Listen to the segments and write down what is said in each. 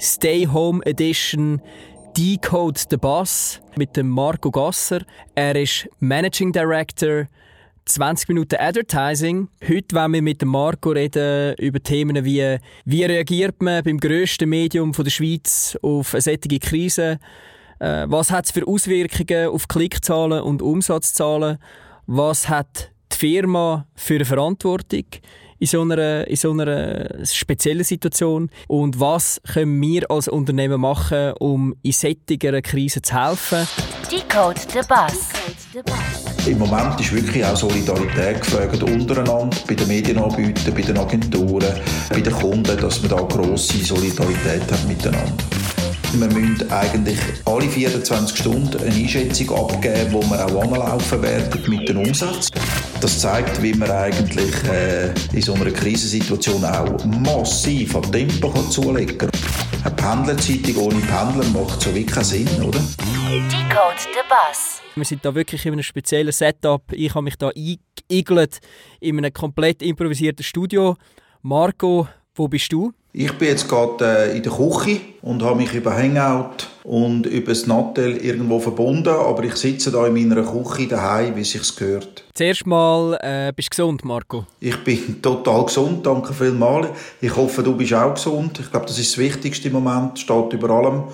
Stay Home Edition Decode the Boss mit dem Marco Gasser. Er ist Managing Director 20 Minuten Advertising. Heute wollen wir mit dem Marco reden über Themen wie wie reagiert man beim grössten Medium der Schweiz auf eine solche Krise? Äh, was hat es für Auswirkungen auf Klickzahlen und Umsatzzahlen? Was hat die Firma für eine Verantwortung? In so einer, in so einer speziellen Situation? Und was können wir als Unternehmen machen, um in solchen Krisen zu helfen? Decode the Bus. Im Moment ist wirklich auch Solidarität gefragt untereinander, bei den Medienanbietern, bei den Agenturen, bei den Kunden, dass man da grosse Solidarität hat miteinander. Wir müssen eigentlich alle 24 Stunden eine Einschätzung abgeben, wo wir auch anlaufen werden mit dem Umsatz. Das zeigt, wie man eigentlich äh, in so einer Krisensituation auch massiv an Tempo kann zulegen kann. Eine Pendlerzeitung ohne Pendler macht so wirklich keinen Sinn, oder? Decode the Bus. Wir sind da wirklich in einem speziellen Setup. Ich habe mich da eingeigelt in einem komplett improvisierten Studio. Marco, wo bist du? Ich bin jetzt gerade äh, in der Küche und habe mich über Hangout und über das Nattel irgendwo verbunden, aber ich sitze da in meiner Küche daheim, wie sich's gehört. Zuerst mal, äh, bist du gesund, Marco? Ich bin total gesund, danke vielmals. Ich hoffe, du bist auch gesund. Ich glaube, das ist das Wichtigste im Moment, steht über allem.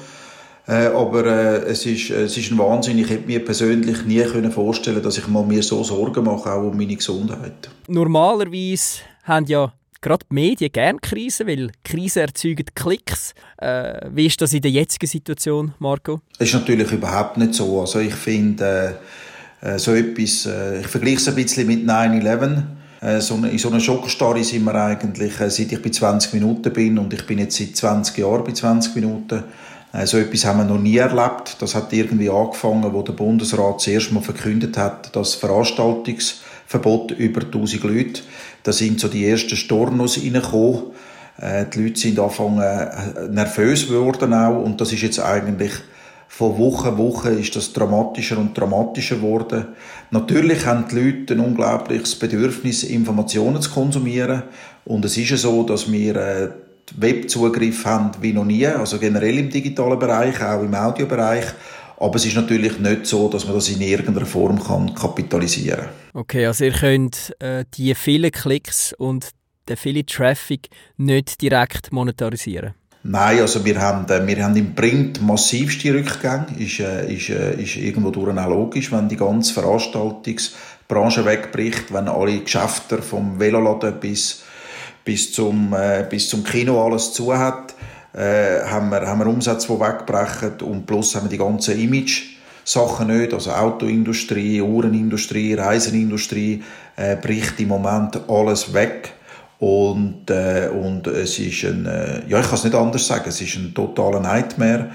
Äh, aber äh, es, ist, es ist ein Wahnsinn. Ich hätte mir persönlich nie können vorstellen dass ich mal mir so Sorgen mache, auch um meine Gesundheit. Normalerweise haben ja gerade die Medien gerne Krisen, weil Krisen erzeugen Klicks. Äh, wie ist das in der jetzigen Situation, Marco? Es ist natürlich überhaupt nicht so. Also ich finde äh, äh, so etwas, äh, ich vergleiche es ein bisschen mit 9-11. Äh, so in so einer Schockstarre sind wir eigentlich, äh, seit ich bei 20 Minuten bin und ich bin jetzt seit 20 Jahren bei 20 Minuten. So etwas haben wir noch nie erlebt. Das hat irgendwie angefangen, wo der Bundesrat zuerst mal verkündet hat, dass Veranstaltungsverbot über 1000 Leute da sind so die ersten Stornos reingekommen. Äh, die Leute sind angefangen äh, nervös geworden auch und das ist jetzt eigentlich von Woche Woche ist das dramatischer und dramatischer geworden. Natürlich haben die Leute ein unglaubliches Bedürfnis, Informationen zu konsumieren. Und es ist ja so, dass wir äh, Webzugriff haben wie noch nie, also generell im digitalen Bereich, auch im Audiobereich. Aber es ist natürlich nicht so, dass man das in irgendeiner Form kann kapitalisieren kann. Okay, also ihr könnt äh, die vielen Klicks und den vielen Traffic nicht direkt monetarisieren? Nein, also wir haben, äh, wir haben im Print massivste Rückgänge. Ist, äh, ist, äh, ist irgendwo durch auch logisch, wenn die ganze Veranstaltungsbranche wegbricht, wenn alle Geschäfte vom Veloladen bis, bis, zum, bis zum Kino alles zu hat äh, haben, wir, haben wir Umsätze, die wegbrechen und plus haben wir die ganzen Image Sachen nicht, also Autoindustrie, Uhrenindustrie, Reisenindustrie, äh, bricht im Moment alles weg. Und, äh, und es ist ein, äh, ja, ich kann es nicht anders sagen, es ist ein totaler Nightmare.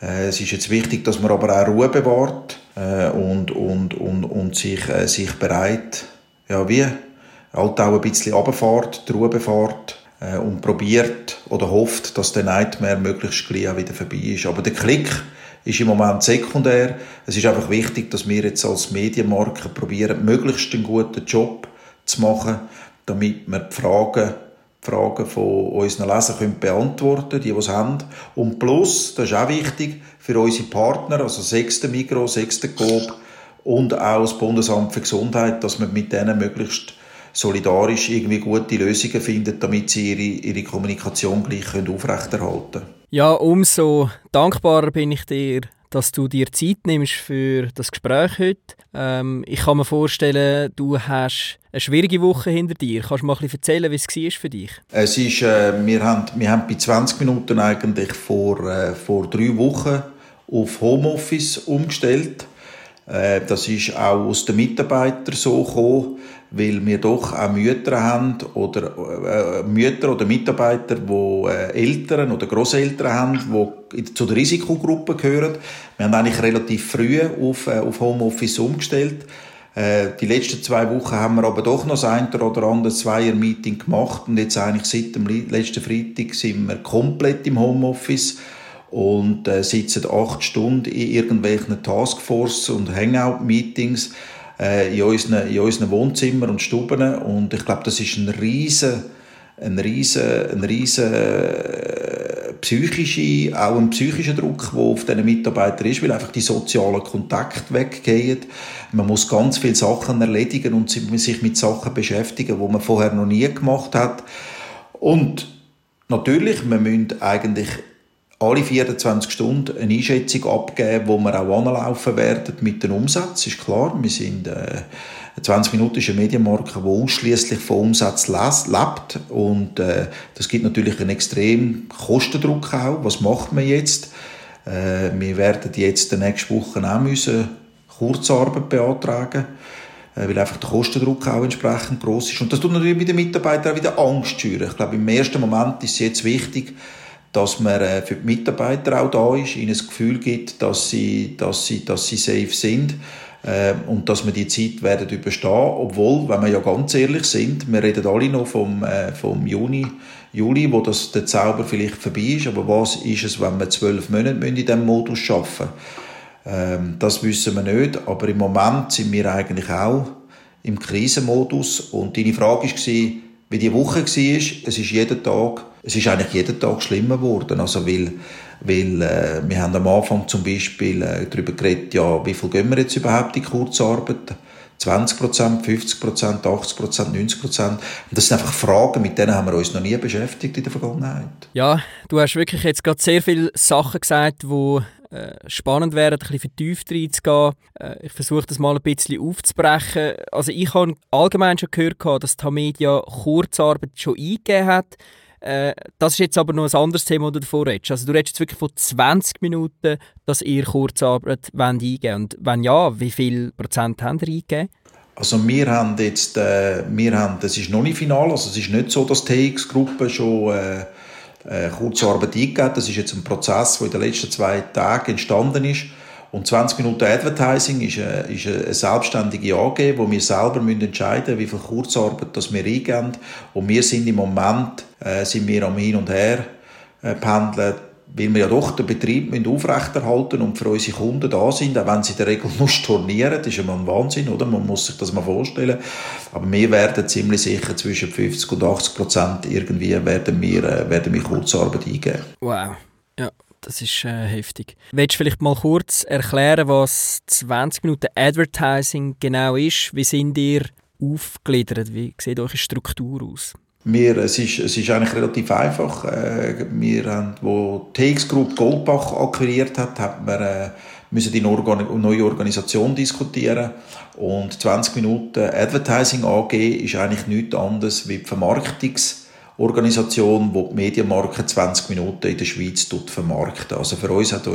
Äh, es ist jetzt wichtig, dass man aber auch Ruhe bewahrt äh, und, und, und, und sich, äh, sich bereit, ja, wie, halt auch ein bisschen runterfährt, die Ruhe befahrt äh, und probiert oder hofft, dass der Nightmare möglichst gleich auch wieder vorbei ist. Aber der Klick ist im Moment sekundär. Es ist einfach wichtig, dass wir jetzt als Medienmarke probieren, möglichst einen guten Job zu machen, damit wir die Fragen die Fragen von unseren Lesern können beantworten die, die es haben. Und plus, das ist auch wichtig, für unsere Partner, also sechste Mikro, sechste Coop und auch das Bundesamt für Gesundheit, dass wir mit denen möglichst solidarisch irgendwie gute Lösungen finden, damit sie ihre, ihre Kommunikation gleich können aufrechterhalten können. Ja, umso dankbarer bin ich dir, dass du dir Zeit nimmst für das Gespräch heute. Ähm, ich kann mir vorstellen, du hast eine schwierige Woche hinter dir. Kannst du mal ein bisschen erzählen, wie es war für dich? Es ist, äh, wir, haben, wir haben bei 20 Minuten eigentlich vor, äh, vor drei Wochen auf Homeoffice umgestellt. Äh, das ist auch aus den Mitarbeitern so gekommen weil wir doch auch Mütter haben oder äh, Mütter oder Mitarbeiter, die äh, Eltern oder Großeltern haben, die zu der Risikogruppe gehören. Wir haben eigentlich relativ früh auf, äh, auf Homeoffice umgestellt. Äh, die letzten zwei Wochen haben wir aber doch noch das ein oder andere Zweier-Meeting gemacht und jetzt eigentlich seit dem letzten Freitag sind wir komplett im Homeoffice und äh, sitzen acht Stunden in irgendwelchen Taskforce und Hangout-Meetings äh, in, unseren, in unseren Wohnzimmern und Stuben. Und ich glaube, das ist ein riesen, ein riesen, ein riesen äh, psychische, auch ein psychischer Druck, der auf diesen Mitarbeitern ist, weil einfach die sozialen Kontakte weggehen. Man muss ganz viele Sachen erledigen und sich mit Sachen beschäftigen, die man vorher noch nie gemacht hat. Und natürlich, wir müssen eigentlich alle 24 Stunden eine Einschätzung abgeben, wo wir auch anlaufen werden mit dem Umsatz. Ist klar, wir sind äh, 20 Minuten ist eine Medienmarke, die ausschließlich von Umsatz lebt und äh, das gibt natürlich einen extremen Kostendruck auch. Was macht man jetzt? Äh, wir werden jetzt in der nächsten Woche auch müssen Kurzarbeit beantragen äh, weil einfach der Kostendruck auch entsprechend groß ist. Und das tut natürlich mit den Mitarbeitern auch wieder Angst schüren. Ich glaube, im ersten Moment ist es jetzt wichtig, dass man äh, für die Mitarbeiter auch da ist, ihnen das Gefühl gibt, dass sie, dass sie, dass sie safe sind äh, und dass wir die Zeit werden überstehen, obwohl, wenn wir ja ganz ehrlich sind, wir reden alle noch vom, äh, vom Juni, Juli, wo das, der Zauber vielleicht vorbei ist, aber was ist es, wenn wir zwölf Monate in diesem Modus arbeiten ähm, Das wissen wir nicht, aber im Moment sind wir eigentlich auch im Krisenmodus und deine Frage war, wie die Woche war, es ist jeden Tag es ist eigentlich jeden Tag schlimmer geworden. Also weil, weil äh, wir haben am Anfang zum Beispiel äh, darüber geredet, ja, wie viel gehen wir jetzt überhaupt in Kurzarbeit? 20 Prozent, 50 Prozent, 80 Prozent, 90 Prozent. das sind einfach Fragen, mit denen haben wir uns noch nie beschäftigt in der Vergangenheit. Ja, du hast wirklich jetzt gerade sehr viele Sachen gesagt, die äh, spannend wäre, ein bisschen vertieft reinzugehen. Äh, ich versuche das mal ein bisschen aufzubrechen. Also ich habe allgemein schon gehört, dass die Media Kurzarbeit schon eingegeben hat. Äh, das ist jetzt aber noch ein anderes Thema, das du davor redest. Also du redest jetzt wirklich von 20 Minuten, dass ihr Kurzarbeit wollt. Und wenn ja, wie viel Prozent habt ihr eingegeben? Also wir haben jetzt, äh, wir haben, das ist noch nicht final, also es ist nicht so, dass die TX-Gruppe schon äh, Kurzarbeit eingegeben. Das ist jetzt ein Prozess, der in den letzten zwei Tagen entstanden ist. Und 20 Minuten Advertising ist eine, ist eine selbstständige AG, wo wir selber müssen entscheiden wie viel Kurzarbeit das wir eingeben. Und wir sind im Moment äh, sind wir am Hin und Her äh, pendeln, weil wir ja doch den Betrieb aufrechterhalten und für unsere Kunden da sind, auch wenn sie in der Regel nur stornieren. Das ist ja mal ein Wahnsinn, oder? Man muss sich das mal vorstellen. Aber wir werden ziemlich sicher zwischen 50 und 80 Prozent irgendwie werden wir, äh, werden wir Kurzarbeit eingeben. Wow. Ja. Das ist äh, heftig. Willst du vielleicht mal kurz erklären, was 20 Minuten Advertising genau ist? Wie sind ihr aufgegliedert? Wie sieht eure Struktur aus? Wir, es, ist, es ist eigentlich relativ einfach. Äh, wir haben, wo die TX Group Goldbach akquiriert hat, haben wir äh, müssen die neue Organisation diskutieren. Und 20 Minuten Advertising AG ist eigentlich nichts anderes wie die Vermarktungs- Organisation, die die Medienmarke 20 Minuten in der Schweiz vermarktet. Also für uns hat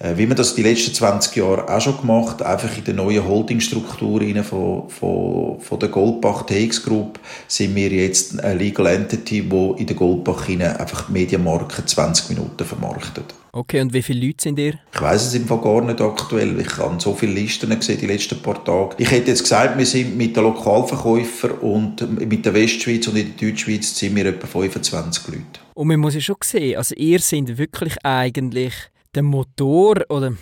wie man das die letzten 20 Jahre auch schon gemacht, einfach in der neuen Holdingstruktur von, von, von der Goldbach TX Group sind wir jetzt eine Legal Entity, die in der Goldbach einfach die Medienmarke 20 Minuten vermarktet. Okay, und wie viele Leute sind ihr? Ich weiß es im Fall gar nicht aktuell. Ich habe so viele Listen gesehen die letzten paar Tage. Ich hätte jetzt gesagt, wir sind mit den Lokalverkäufern und mit der Westschweiz und in der Deutschschweiz sind wir etwa 25 Leute. Und man muss ja schon sehen, also ihr seid wirklich eigentlich der Motor oder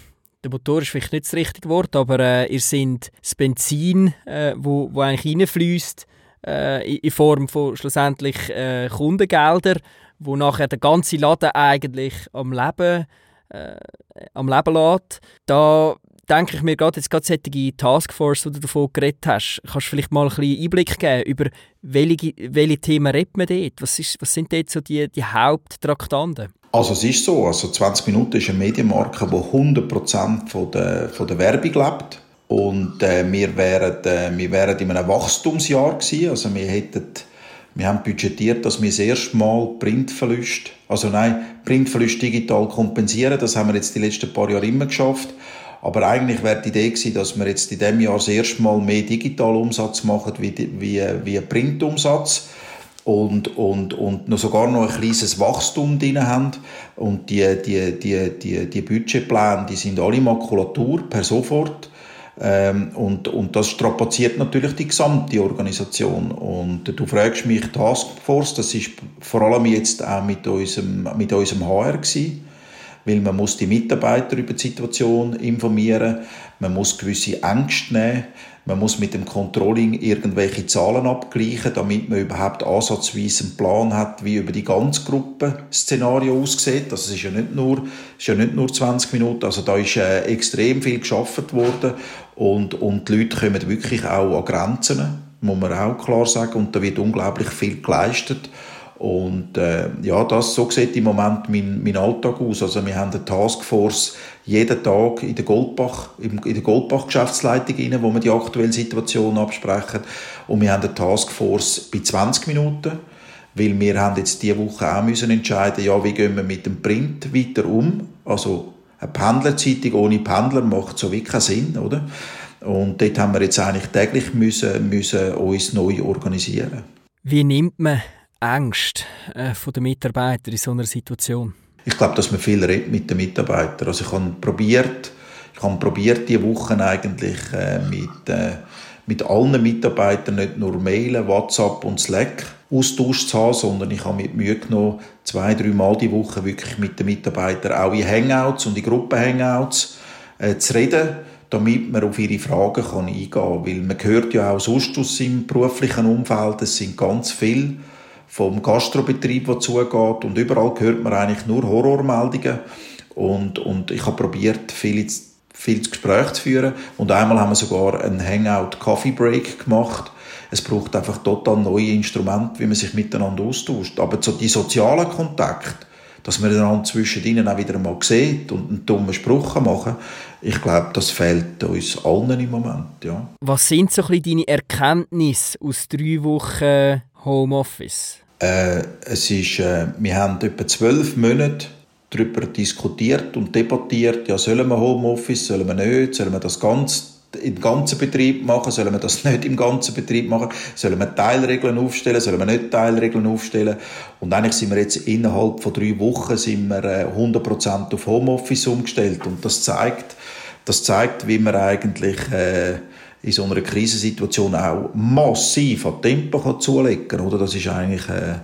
der Motor ist vielleicht nicht das richtige Wort, aber äh, ihr seid das Benzin, äh, wo, wo eigentlich reinfließt äh, in Form von schlussendlich äh, Kundengelder, wo nachher der ganze Laden eigentlich am Leben, äh, am Leben lässt. Da denke ich mir gerade jetzt gerade solche Taskforce, die du davon geredet hast, kannst du vielleicht mal ein bisschen Einblick geben über welche, welche Themen redet man dort? Was, ist, was sind dort so die, die Haupttraktanten? Also es ist so, also 20 Minuten ist eine Medienmarke, die 100% von der, von der Werbung lebt. Und äh, wir, wären, äh, wir wären in einem Wachstumsjahr gewesen. Also wir hätten, wir haben budgetiert, dass wir das erste Mal Printverlust, also nein, Printverlust digital kompensieren. Das haben wir jetzt die letzten paar Jahre immer geschafft. Aber eigentlich wäre die Idee gewesen, dass wir jetzt in diesem Jahr das erste Mal mehr Digitalumsatz machen wie, wie, wie Printumsatz und, und, und noch sogar noch ein kleines Wachstum drin haben. Und die, die, die, die, die Budgetpläne, die sind alle Makulatur per sofort. Ähm, und, und das strapaziert natürlich die gesamte Organisation. Und du fragst mich Taskforce, das ist vor allem jetzt auch mit unserem, mit unserem HR gewesen. Weil man muss die Mitarbeiter über die Situation informieren, man muss gewisse Ängste nehmen, man muss mit dem Controlling irgendwelche Zahlen abgleichen, damit man überhaupt ansatzweise einen Plan hat, wie über die ganze Gruppe Szenario aussieht. Also es ist ja nicht nur, ist ja nicht nur 20 Minuten, also da ist äh, extrem viel geschafft worden und, und die Leute kommen wirklich auch an Grenzen, muss man auch klar sagen, und da wird unglaublich viel geleistet. Und äh, ja, das, so sieht im Moment mein, mein Alltag aus. Also wir haben eine Taskforce jeden Tag in der Goldbach, in der Goldbach-Geschäftsleitung rein, wo wir die aktuelle Situation absprechen. Und wir haben eine Taskforce bei 20 Minuten, weil wir haben jetzt diese Woche auch müssen entscheiden, ja, wie gehen wir mit dem Print weiter um. Also eine Pendlerzeitung ohne Pendler macht so wie keinen Sinn, oder? Und dort haben wir jetzt eigentlich täglich müssen, müssen uns neu organisieren. Wie nimmt man Ängste äh, der Mitarbeiter in so einer Situation? Ich glaube, dass man viel redet mit den Mitarbeitern. Also ich habe probiert, ich habe probiert, diese Wochen eigentlich äh, mit, äh, mit allen Mitarbeitern nicht nur Mailen, WhatsApp und Slack Austausch zu haben, sondern ich habe mit Mühe genommen, zwei, drei Mal die Woche wirklich mit den Mitarbeitern auch in Hangouts und in Gruppen-Hangouts äh, zu reden, damit man auf ihre Fragen kann eingehen kann. Weil man hört ja auch sonst aus seinem beruflichen Umfeld, es sind ganz viele vom Gastrobetrieb, der zugeht. Und überall hört man eigentlich nur Horrormeldungen. Und, und ich habe probiert, viel, viel Gespräch zu führen. Und einmal haben wir sogar einen Hangout-Coffee-Break gemacht. Es braucht einfach total neue Instrumente, wie man sich miteinander austauscht. Aber so die sozialen Kontakte, dass man einander zwischen ihnen auch wieder mal sieht und einen dummen Spruch machen ich glaube, das fehlt uns allen im Moment. Ja. Was sind so ein bisschen deine Erkenntnisse aus drei Wochen Homeoffice? Äh, es ist, äh, wir haben etwa zwölf Monate darüber diskutiert und debattiert, ja, sollen wir Homeoffice, sollen wir nicht, sollen wir das ganz im ganzen Betrieb machen, sollen wir das nicht im ganzen Betrieb machen, sollen wir Teilregeln aufstellen, sollen wir nicht Teilregeln aufstellen und eigentlich sind wir jetzt innerhalb von drei Wochen sind wir 100% äh, auf Homeoffice umgestellt und das zeigt, das zeigt, wie man eigentlich äh, in so einer Krisensituation auch massiv an Tempo zulegen kann. Oder? Das, ist eigentlich, äh,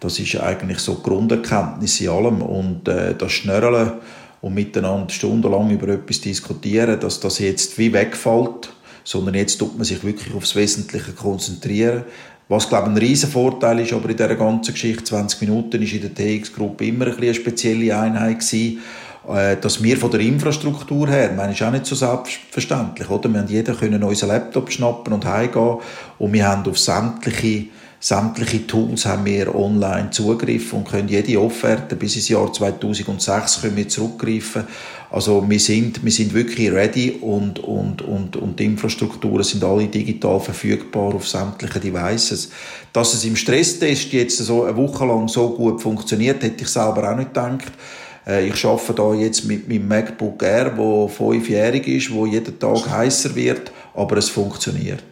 das ist eigentlich so die Grunderkenntnis in allem. Und äh, das Schnörreln und miteinander stundenlang über etwas diskutieren, dass das jetzt wie wegfällt, sondern jetzt tut man sich wirklich aufs Wesentliche konzentrieren. Was, glaube ich, ein riesen Vorteil ist, aber in dieser ganzen Geschichte, 20 Minuten, ist in der TX-Gruppe immer ein eine spezielle Einheit gewesen dass wir von der Infrastruktur her, meine, ist auch nicht so selbstverständlich, oder? Wir haben jeder können unseren Laptop schnappen und heimgehen und wir haben auf sämtliche sämtliche Tools haben wir online Zugriff und können jede Offerte bis ins Jahr 2006 können wir zurückgreifen. Also wir sind, wir sind wirklich ready und, und, und, und die Infrastrukturen sind alle digital verfügbar auf sämtlichen Devices. Dass es im Stresstest jetzt so eine Woche lang so gut funktioniert, hätte ich selber auch nicht gedacht. Äh, ich arbeite da jetzt mit meinem MacBook Air, der fünfjährig ist, wo jeden Tag heißer wird, aber es funktioniert.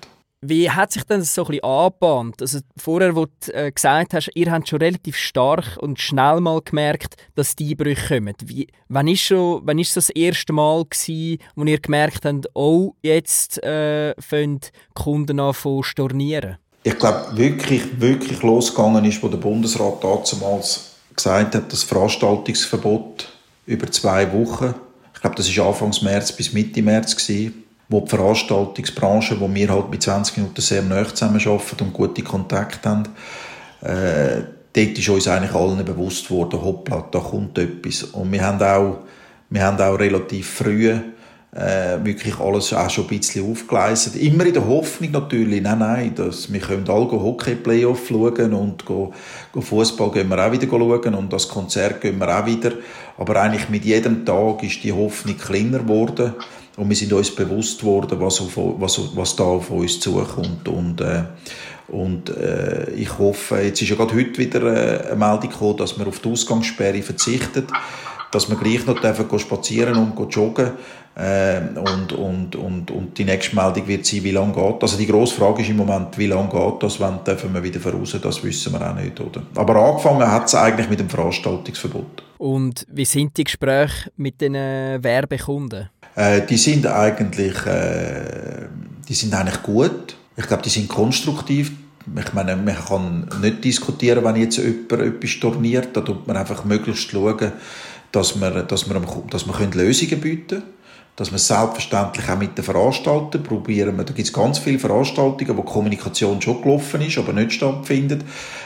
Wie hat sich denn das so ein bisschen angebahnt? Also vorher, wo du äh, gesagt hast, ihr habt schon relativ stark und schnell mal gemerkt, dass die Einbrüche kommen. Wie, wann ist schon, wann ist das, das erste Mal gewesen, wo ihr gemerkt habt, oh, jetzt äh, fangen die Kunden an zu stornieren? Ich glaube, wirklich, wirklich losgegangen ist, wo der Bundesrat damals gesagt hat, das Veranstaltungsverbot über zwei Wochen, ich glaube, das war Anfang März bis Mitte März, gewesen, wo die Veranstaltungsbranche, wo wir halt mit 20 Minuten sehr nah zusammenarbeiten und gute Kontakte haben, äh, dort ist uns eigentlich allen bewusst worden, hoppla, da kommt etwas. Und wir haben auch, wir haben auch relativ früh äh, wirklich alles auch schon ein bisschen aufgeleistet. Immer in der Hoffnung natürlich, nein, nein, dass wir können alle Hockey-Playoff schauen und Fußball gehen wir auch wieder schauen und das Konzert gehen wir auch wieder. Aber eigentlich mit jedem Tag ist die Hoffnung kleiner geworden und wir sind uns bewusst worden, was, auf, was, was da auf uns zukommt. Und, äh, und äh, ich hoffe, jetzt ist ja gerade heute wieder äh, eine Meldung gekommen, dass man auf die Ausgangssperre verzichtet, dass man gleich noch dürfen spazieren und joggen äh, und, und, und, und die nächste Meldung wird sein, wie lange geht Also die grosse Frage ist im Moment, wie lange geht das, wann dürfen wir wieder voraus, das wissen wir auch nicht. Oder? Aber angefangen hat es eigentlich mit dem Veranstaltungsverbot. Und wie sind die Gespräche mit den Werbekunden? Äh, die sind eigentlich, äh, die sind eigentlich gut. Ich glaube, die sind konstruktiv. Ich meine, man kann nicht diskutieren, wenn jetzt jemand etwas storniert. Da tut man einfach möglichst schauen, dass wir, dass wir, dass wir können Lösungen bieten können dass wir selbstverständlich auch mit den Veranstaltern probieren. Da gibt es ganz viele Veranstaltungen, wo Kommunikation schon gelaufen ist, aber nicht stattfindet.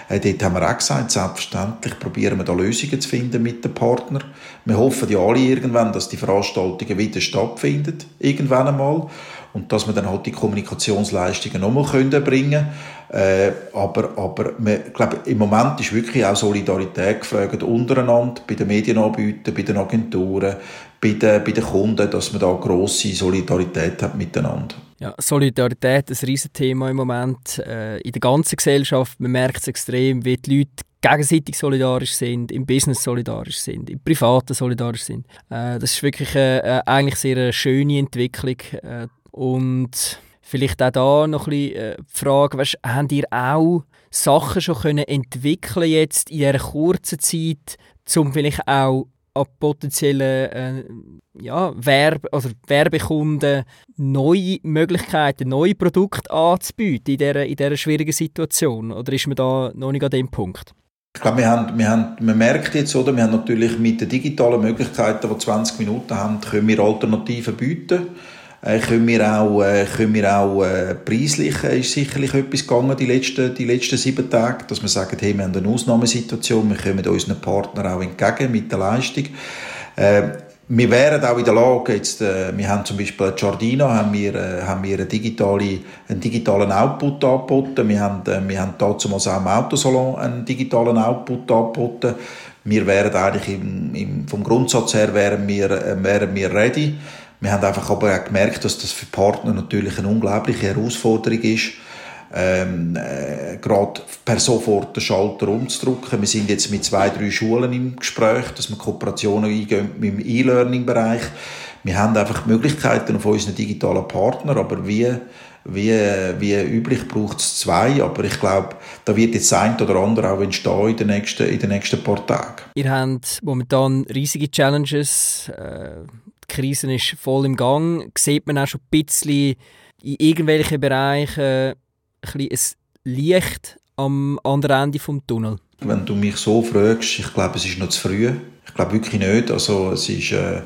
Äh, dort haben wir auch gesagt, selbstverständlich probieren wir da Lösungen zu finden mit den Partnern. Wir hoffen ja alle irgendwann, dass die Veranstaltungen wieder stattfinden, irgendwann einmal und dass wir dann halt die Kommunikationsleistungen nochmal können bringen äh, aber aber wir, glaube, im Moment ist wirklich auch Solidarität gefragt untereinander, bei den Medienanbietern, bei den Agenturen, bei den, bei den Kunden, dass man da grosse Solidarität hat miteinander. Ja, Solidarität ist ein Riesenthema im Moment äh, in der ganzen Gesellschaft. Man merkt es extrem, wie die Leute gegenseitig solidarisch sind, im Business solidarisch sind, im Privaten solidarisch sind. Äh, das ist wirklich äh, äh eigentlich sehr eine schöne Entwicklung. Äh, und vielleicht auch da noch ein bisschen äh, die Frage, weißt, habt ihr auch Sachen schon können entwickeln jetzt in dieser kurzen Zeit, um vielleicht auch an potenziellen äh, ja, Werbe, also Werbekunden neue Möglichkeiten, neue Produkte anzubieten in dieser, in dieser schwierigen Situation? Oder ist man da noch nicht an dem Punkt? Ich glaube, wir, haben, wir, haben, man merkt jetzt, oder, wir haben natürlich mit den digitalen Möglichkeiten, die 20 Minuten haben, können wir Alternativen bieten äh, können wir auch, äh, können wir auch äh, preislich ist sicherlich etwas gegangen die letzten, die letzten sieben Tage, dass wir sagen, hey, wir haben eine Ausnahmesituation, wir kommen unseren Partnern auch entgegen mit der Leistung. Wir wären auch in der Lage, jetzt, wir haben zum Beispiel Giardino, haben wir, haben wir eine digitale, einen digitalen Output angeboten. Wir haben, äh, wir haben dazu auch im Autosalon einen digitalen Output angeboten. Wir wären eigentlich im, im, vom Grundsatz her wären wir, wären wir ready. Wir haben einfach aber auch gemerkt, dass das für Partner natürlich eine unglaubliche Herausforderung ist, ähm, äh, gerade per sofort den Schalter umzudrücken. Wir sind jetzt mit zwei, drei Schulen im Gespräch, dass wir Kooperationen eingehen im E-Learning-Bereich. Wir haben einfach Möglichkeiten auf unseren digitalen Partner, aber wie, wie, wie üblich braucht es zwei. Aber ich glaube, da wird jetzt ein oder andere auch entstehen in den nächsten, in den nächsten paar Tagen. Ihr habt momentan riesige Challenges. Äh die Krise ist voll im Gang. Sieht man auch schon ein bisschen in irgendwelchen Bereichen ein, ein Licht am anderen Ende des Tunnel? Wenn du mich so fragst, ich glaube, es ist noch zu früh. Ich glaube wirklich nicht. Also es ist... Äh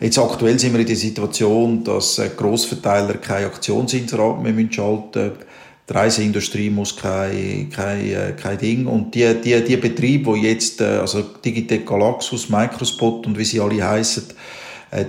Jetzt aktuell sind wir in der Situation, dass äh, Grossverteiler keine Aktionsinserat mehr schalten müssen. Die Reiseindustrie muss kein, kein, äh, kein Ding. Und die, die, die Betriebe, die jetzt, äh, also Digitec Galaxus, Microspot und wie sie alle heißen, äh,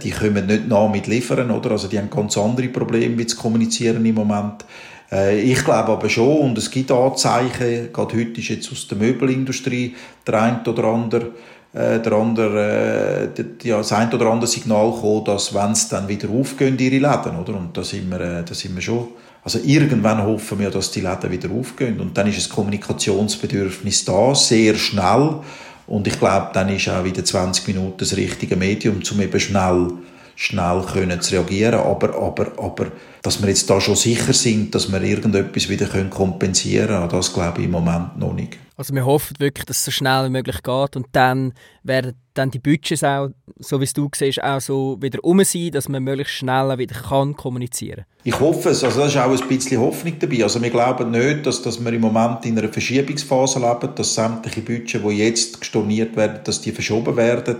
die können nicht nach mit liefern, oder? Also die haben ganz andere Probleme, zu kommunizieren im Moment. Äh, ich glaube aber schon, und es gibt Anzeichen, gerade heute ist jetzt aus der Möbelindustrie der ein oder andere äh, der andere, äh, ja, das ein oder andere Signal gekommen, dass wenn es dann wieder aufgehen, ihre Läden, oder? Und da sind wir, äh, da sind wir schon, also irgendwann hoffen wir, dass die Läden wieder aufgehen. Und dann ist das Kommunikationsbedürfnis da, sehr schnell. Und ich glaube, dann ist auch wieder 20 Minuten das richtige Medium, um eben schnell, schnell können zu reagieren. Aber, aber, aber, dass wir jetzt da schon sicher sind, dass wir irgendetwas wieder kompensieren können, das glaube ich im Moment noch nicht. Also wir hoffen wirklich, dass es so schnell wie möglich geht und dann werden dann die Budgets auch, so wie es du siehst, auch so wieder um sein, dass man möglichst schnell wieder kann kommunizieren Ich hoffe es. Also da ist auch ein bisschen Hoffnung dabei. Also wir glauben nicht, dass, dass wir im Moment in einer Verschiebungsphase leben, dass sämtliche Budgets, die jetzt storniert werden, dass die verschoben werden.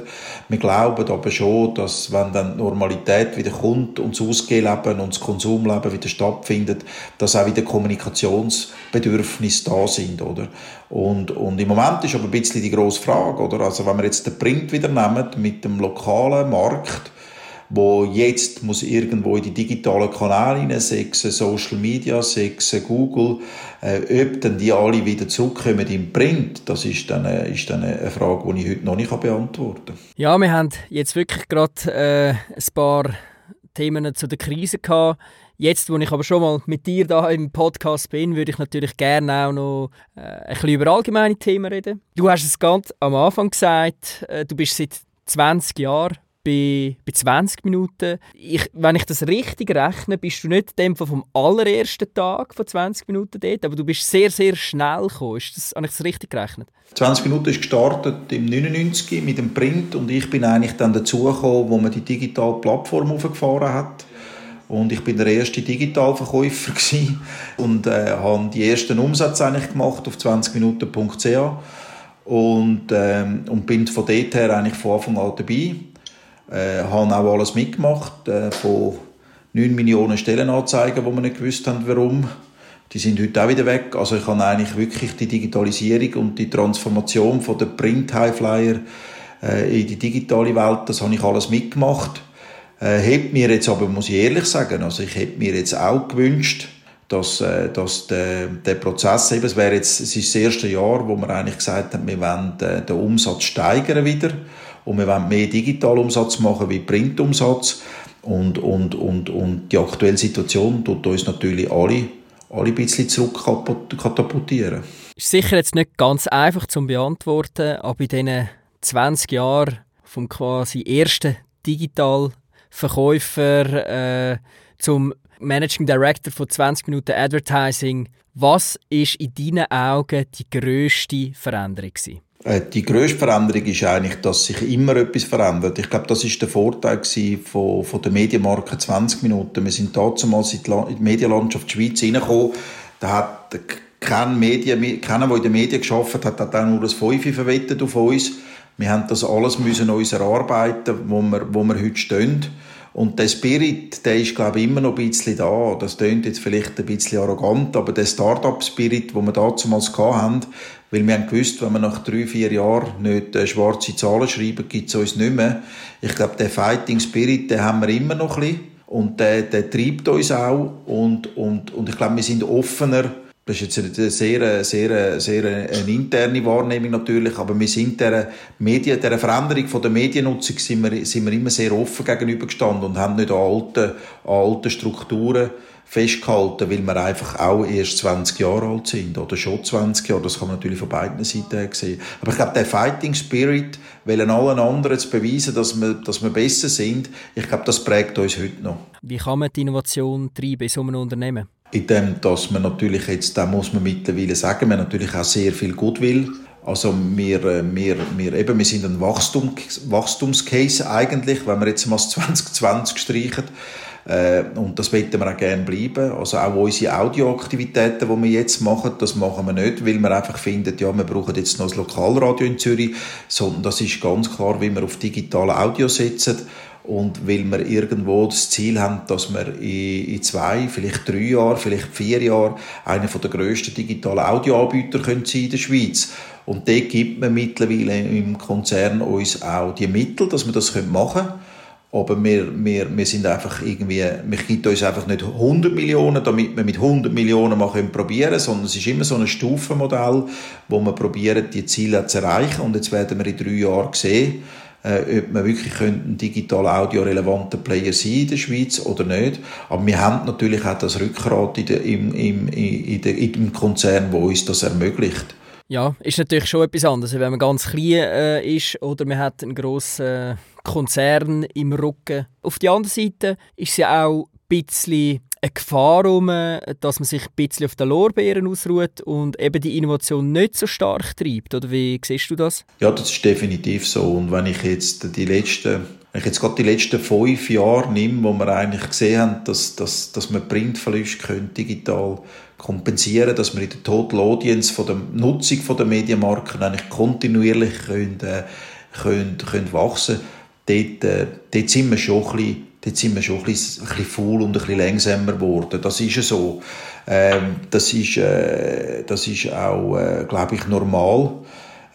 Wir glauben aber schon, dass wenn dann die Normalität wieder kommt und das Ausgehleben und das Konsumleben wieder stattfindet, dass auch wieder Kommunikationsbedürfnisse da sind, oder? Und, und im Moment ist aber ein bisschen die grosse Frage, oder? Also wenn wir jetzt den Print wieder nehmen mit dem lokalen Markt, wo jetzt muss irgendwo in die digitalen Kanäle hinein, sechs Social Media, sechs Google, äh, ob dann die alle wieder zurückkommen im Print, das ist dann, äh, ist dann eine Frage, die ich heute noch nicht beantworten kann. Ja, wir haben jetzt wirklich gerade äh, ein paar Themen zu der Krise gehabt. Jetzt, wo ich aber schon mal mit dir da im Podcast bin, würde ich natürlich gerne auch noch äh, ein bisschen über allgemeine Themen reden. Du hast es ganz am Anfang gesagt, äh, du bist seit 20 Jahren bei, bei 20 Minuten. Ich, wenn ich das richtig rechne, bist du nicht dem vom allerersten Tag von 20 Minuten dort, aber du bist sehr, sehr schnell gekommen. Ist das, habe ich das richtig gerechnet? 20 Minuten ist gestartet im 99 mit dem Print und ich bin eigentlich dann dazugekommen, wo man die digitale Plattform aufgefahren hat. Und ich bin der erste Digitalverkäufer und äh, habe die ersten Umsätze eigentlich gemacht auf 20minuten.ch und, ähm, und bin von dort her eigentlich von Anfang an dabei. Äh, habe auch alles mitgemacht, äh, von 9 Millionen Stellenanzeigen, wo wir nicht gewusst haben, warum. Die sind heute auch wieder weg. Also ich habe eigentlich wirklich die Digitalisierung und die Transformation von der Print Highflyer äh, in die digitale Welt, das habe ich alles mitgemacht. Äh, mir jetzt aber, muss ich ehrlich sagen, also ich hätte mir jetzt auch gewünscht, dass, äh, dass der, der Prozess eben, es wäre jetzt, es ist das erste Jahr, wo wir eigentlich gesagt haben, wir wollen äh, den Umsatz steigern wieder und wir wollen mehr Digitalumsatz machen wie Printumsatz und, und, und, und die aktuelle Situation tut uns natürlich alle, alle ein bisschen zurück katapultieren. Ist sicher jetzt nicht ganz einfach zu beantworten, aber in diesen 20 Jahren vom quasi ersten Digitalverkäufer äh, zum Managing Director von 20 Minuten Advertising. Was ist in deinen Augen die grösste Veränderung? Gewesen? Äh, die grösste Veränderung ist eigentlich, dass sich immer etwas verändert. Ich glaube, das ist der Vorteil von, von der Medienmarke 20 Minuten. Wir sind damals in die Medienlandschaft Schweiz reingekommen. Da hat kein Medien, keiner, der in den Medien geschafft hat, hat auch nur das Fünfe verwettet auf uns. Wir haben das alles müssen uns erarbeiten, wo wir, wo wir heute stehen. Und der Spirit, der ist, glaube ich, immer noch ein bisschen da. Das klingt jetzt vielleicht ein bisschen arrogant, aber der Start-up-Spirit, den wir damals hatten, weil wir haben gewusst, wenn wir nach drei, vier Jahren nicht äh, schwarze Zahlen schreiben, gibt es uns nicht mehr. Ich glaube, der Fighting-Spirit, den haben wir immer noch ein bisschen. Und der, der treibt uns auch. Und, und, und ich glaube, wir sind offener, das ist jetzt eine sehr, sehr, sehr eine interne Wahrnehmung natürlich, aber wir sind der, Medien, der Veränderung von der Mediennutzung sind wir, sind wir immer sehr offen gegenübergestanden und haben nicht an alten, an alten Strukturen festgehalten, weil wir einfach auch erst 20 Jahre alt sind oder schon 20 Jahre. Das kann man natürlich von beiden Seiten sehen. Aber ich glaube, der Fighting Spirit, weil allen anderen zu beweisen, dass wir, dass wir besser sind, ich glaube, das prägt uns heute noch. Wie kann man die Innovation treiben in so einem Unternehmen? In dem, dass man natürlich jetzt, da muss man mittlerweile sagen, wir natürlich auch sehr viel Goodwill. Also wir, äh, wir, wir, eben, wir sind ein Wachstum, Wachstumscase eigentlich, wenn wir jetzt mal 2020 streichen. Äh, und das wollen wir auch gerne bleiben. Also auch unsere Audioaktivitäten, die wir jetzt machen, das machen wir nicht, weil wir einfach finden, ja, wir brauchen jetzt noch das Lokalradio in Zürich, sondern das ist ganz klar, wie wir auf digitale Audio setzen und weil wir irgendwo das Ziel haben, dass wir in, zwei, vielleicht drei Jahren, vielleicht vier Jahren einer der grössten digitalen Audioanbieter sein in der Schweiz. Und dort gibt man mittlerweile im Konzern uns auch die Mittel, dass wir das machen können. Aber wir, wir, wir sind einfach irgendwie, wir gibt uns einfach nicht 100 Millionen, damit wir mit 100 Millionen mal probieren können, sondern es ist immer so ein Stufenmodell, wo wir probieren, die Ziele zu erreichen. Und jetzt werden wir in drei Jahren sehen, äh, ob man wirklich ein digital audiorelevanter Player sein in der Schweiz oder nicht. Aber wir haben natürlich auch das Rückgrat in der, im, im, in der, im Konzern, wo uns das ermöglicht. Ja, ist natürlich schon etwas anderes, wenn man ganz klein äh, ist oder man hat einen grossen äh, Konzern im Rücken. Auf der anderen Seite ist es ja auch ein bisschen eine Gefahr um, dass man sich ein bisschen auf den Lorbeeren ausruht und eben die Innovation nicht so stark treibt? Oder wie siehst du das? Ja, das ist definitiv so. Und wenn ich jetzt die letzten, wenn ich jetzt gerade die letzten fünf Jahre nehme, wo wir eigentlich gesehen haben, dass, dass, dass wir Printverluste können digital kompensieren, dass wir in der Total Audience von der Nutzung der Medienmarken eigentlich kontinuierlich können, äh, können, können wachsen dort, äh, dort sind wir schon ein bisschen dort sind wir schon ein bisschen, ein und ein bisschen langsamer geworden. Das ist ja so. Ähm, das, ist, äh, das ist auch, äh, glaube ich, normal.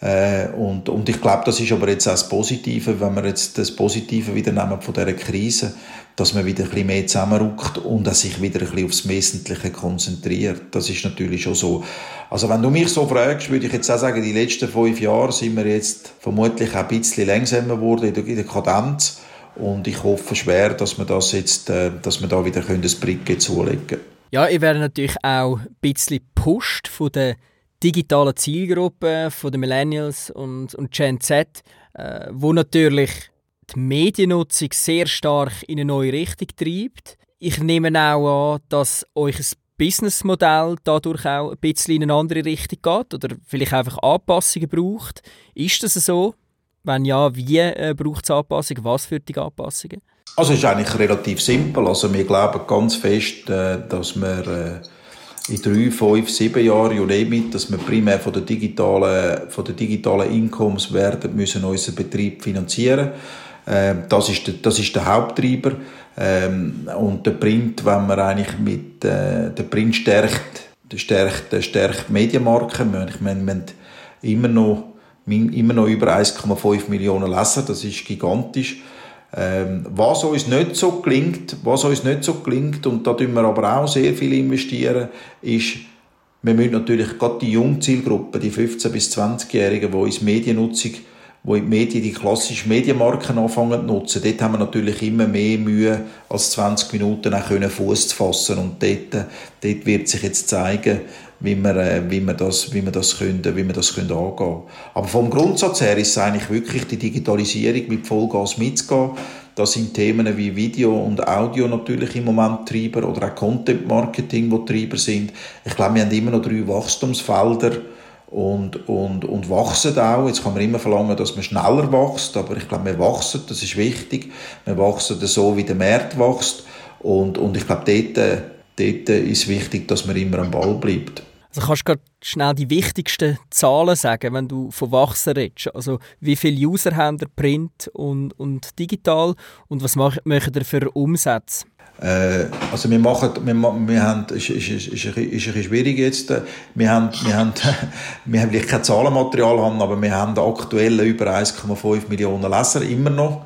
Äh, und, und ich glaube, das ist aber jetzt auch das Positive, wenn wir jetzt das Positive wieder nehmen von dieser Krise, dass man wieder ein bisschen mehr zusammenrückt und dass sich wieder ein bisschen aufs Wesentliche konzentriert. Das ist natürlich schon so. Also wenn du mich so fragst, würde ich jetzt auch sagen, die letzten fünf Jahre sind wir jetzt vermutlich auch ein bisschen langsamer geworden in der Kadenz. Und ich hoffe schwer, dass wir das jetzt, äh, dass wir da wieder das Bricke zulegen können. Ja, ihr werdet natürlich auch ein bisschen gepusht von der digitalen Zielgruppe, von den Millennials und, und Gen Z, äh, wo natürlich die Mediennutzung sehr stark in eine neue Richtung treibt. Ich nehme auch an, dass euch ein Businessmodell dadurch auch ein bisschen in eine andere Richtung geht oder vielleicht einfach Anpassungen braucht. Ist das so? Wenn ja, wie äh, braucht es Anpassungen? Was für die Anpassungen? Also es ist eigentlich relativ simpel. Also wir glauben ganz fest, äh, dass wir, äh, in drei, fünf, sieben Jahren, you name dass wir primär von der digitalen, von der digitalen Incomes werden müssen unseren Betrieb finanzieren. Ähm, das ist der, das ist der Haupttreiber. Ähm, und der Print, wenn man eigentlich mit, äh, der Print stärkt, stärkt, stärkt Medienmarken. Ich meine, wir haben immer noch, immer noch über 1,5 Millionen Leser, das ist gigantisch. Ähm, was uns nicht so gelingt, was uns nicht so gelingt, und da tun wir aber auch sehr viel investieren, ist, wir müssen natürlich gerade die Jungzielgruppe, die 15- bis 20-Jährigen, die uns Mediennutzung wo die Medien die klassischen Medienmarken anfangen zu nutzen, dort haben wir natürlich immer mehr Mühe, als 20 Minuten auch Fuß zu fassen. Und dort, dort wird sich jetzt zeigen, wie wir, äh, wie wir das, wie wir das können, wie wir das können angehen. Aber vom Grundsatz her ist es eigentlich wirklich die Digitalisierung mit Vollgas mitzugehen. Das sind Themen wie Video und Audio natürlich im Moment Treiber oder auch Content Marketing, wo Treiber sind. Ich glaube, wir haben immer noch drei Wachstumsfelder, und, und, und wachsen auch. Jetzt kann man immer verlangen, dass man schneller wächst, aber ich glaube, wir wachsen, das ist wichtig. Wir wachsen so, wie der Markt wächst und, und ich glaube, dort, dort ist wichtig, dass man immer am Ball bleibt. Also kannst du schnell die wichtigsten Zahlen sagen, wenn du von Wachsen redest? Also wie viele User haben ihr Print und, und digital und was machen ihr für Umsätze? Äh, also wir machen, wir, wir haben, ist, ist, ist, ist, ein bisschen schwierig jetzt, wir haben, wir haben, wir haben vielleicht kein Zahlenmaterial haben, aber wir haben aktuell über 1,5 Millionen Leser immer noch.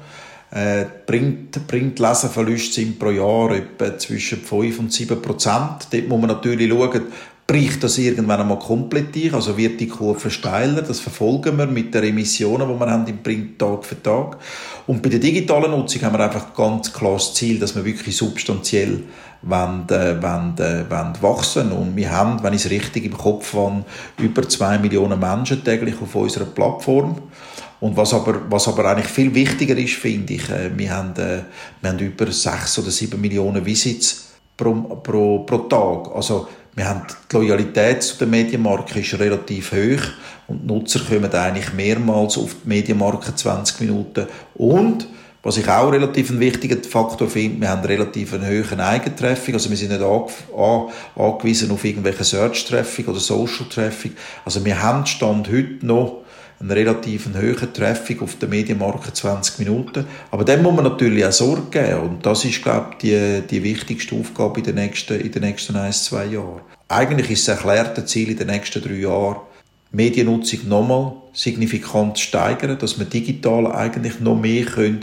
Äh, Print, Print-Leserverluste sind pro Jahr etwa zwischen 5 und 7 Prozent. Dort muss man natürlich schauen, bricht das irgendwann einmal komplett durch, also wird die Kurve steiler, das verfolgen wir mit den Emissionen, die wir haben im Print Tag für Tag. Und bei der digitalen Nutzung haben wir einfach ganz klar das Ziel, dass wir wirklich substanziell wollen, äh, wollen, äh, wollen wachsen und wir haben, wenn ich es richtig im Kopf habe, über zwei Millionen Menschen täglich auf unserer Plattform. Und was aber, was aber eigentlich viel wichtiger ist, finde ich, äh, wir haben, äh, wir haben über sechs oder sieben Millionen Visits pro, pro, pro Tag. Also wir haben die Loyalität zu der Medienmarke ist relativ hoch und Nutzer kommen eigentlich mehrmals auf die Medienmarke 20 Minuten und was ich auch relativ einen wichtigen Faktor finde, wir haben relativ einen hohen Eigentraffic, also wir sind nicht angewiesen auf irgendwelche Search-Traffic oder Social-Traffic. Also wir haben Stand heute noch einen relativ hohen Traffic auf der Medienmarke 20 Minuten. Aber dem muss man natürlich auch Sorge geben. Und das ist, glaube ich, die, die wichtigste Aufgabe in den nächsten, in den nächsten ein, zwei Jahren. Eigentlich ist das erklärte Ziel in den nächsten drei Jahren, Mediennutzung nochmal signifikant zu steigern, dass wir digital eigentlich noch mehr können,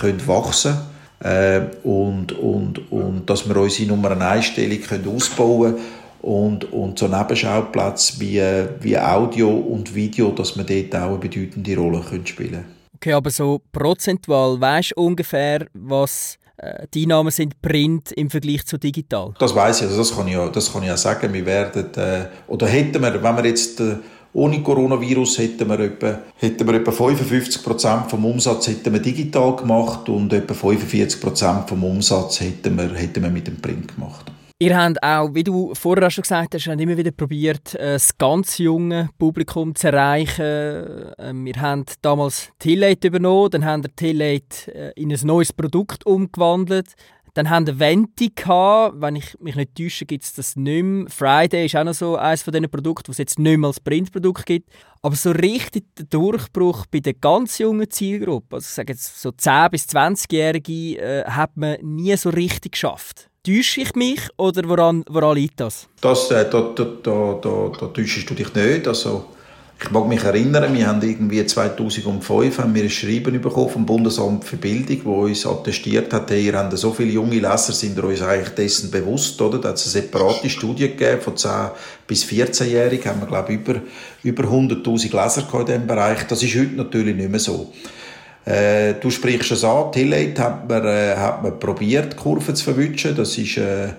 können wachsen können äh, und, und, und dass wir unsere Nummer 1 Stellung ausbauen können und, und so Nebenschauplätze wie, wie Audio und Video, dass wir dort auch eine bedeutende Rolle können spielen können. Okay, aber so prozentual, weißt du ungefähr, was äh, die Einnahmen sind Print im Vergleich zu digital? Das weiß ich, also das kann ich ja, das kann ich ja sagen. Wir werden, äh, oder hätten wir, wenn wir jetzt äh, ohne Coronavirus hätten wir etwa, hätten wir etwa 55 Prozent vom Umsatz hätten wir digital gemacht und etwa 45 Prozent vom Umsatz hätten wir, hätten wir mit dem Print gemacht. Ihr habt auch, wie du vorher schon gesagt hast, immer wieder probiert, äh, das ganz junge Publikum zu erreichen. Ähm, wir haben damals Tillate übernommen, dann haben wir Tillate äh, in ein neues Produkt umgewandelt. Dann haben wir Venti gehabt. Wenn ich mich nicht täusche, gibt es das nicht mehr. Friday ist auch noch so eines von diesen Produkten, was es jetzt nicht mehr als Printprodukt gibt. Aber so richtig der Durchbruch bei der ganz jungen Zielgruppe, also ich sage jetzt so 10- bis 20-Jährige, äh, hat man nie so richtig geschafft. Täusche ich mich oder woran, woran liegt das? das äh, da, da, da, da, da täuschst du dich nicht. Also, ich mag mich erinnern, wir haben irgendwie 2005 haben wir ein Schreiben bekommen vom Bundesamt für Bildung, wo uns attestiert hat, hey, ihr habt so viele junge Leser, sind ihr euch eigentlich dessen bewusst, oder? Da hat es eine separate Studie gegeben, von 10 bis 14-Jährigen haben wir, glaube ich, über, über 100'000 Leser in diesem Bereich. Das ist heute natürlich nicht mehr so. Äh, du sprichst es an, Tillate hat man, äh, hat man probiert, die Kurve zu verwischen. Das ist, äh,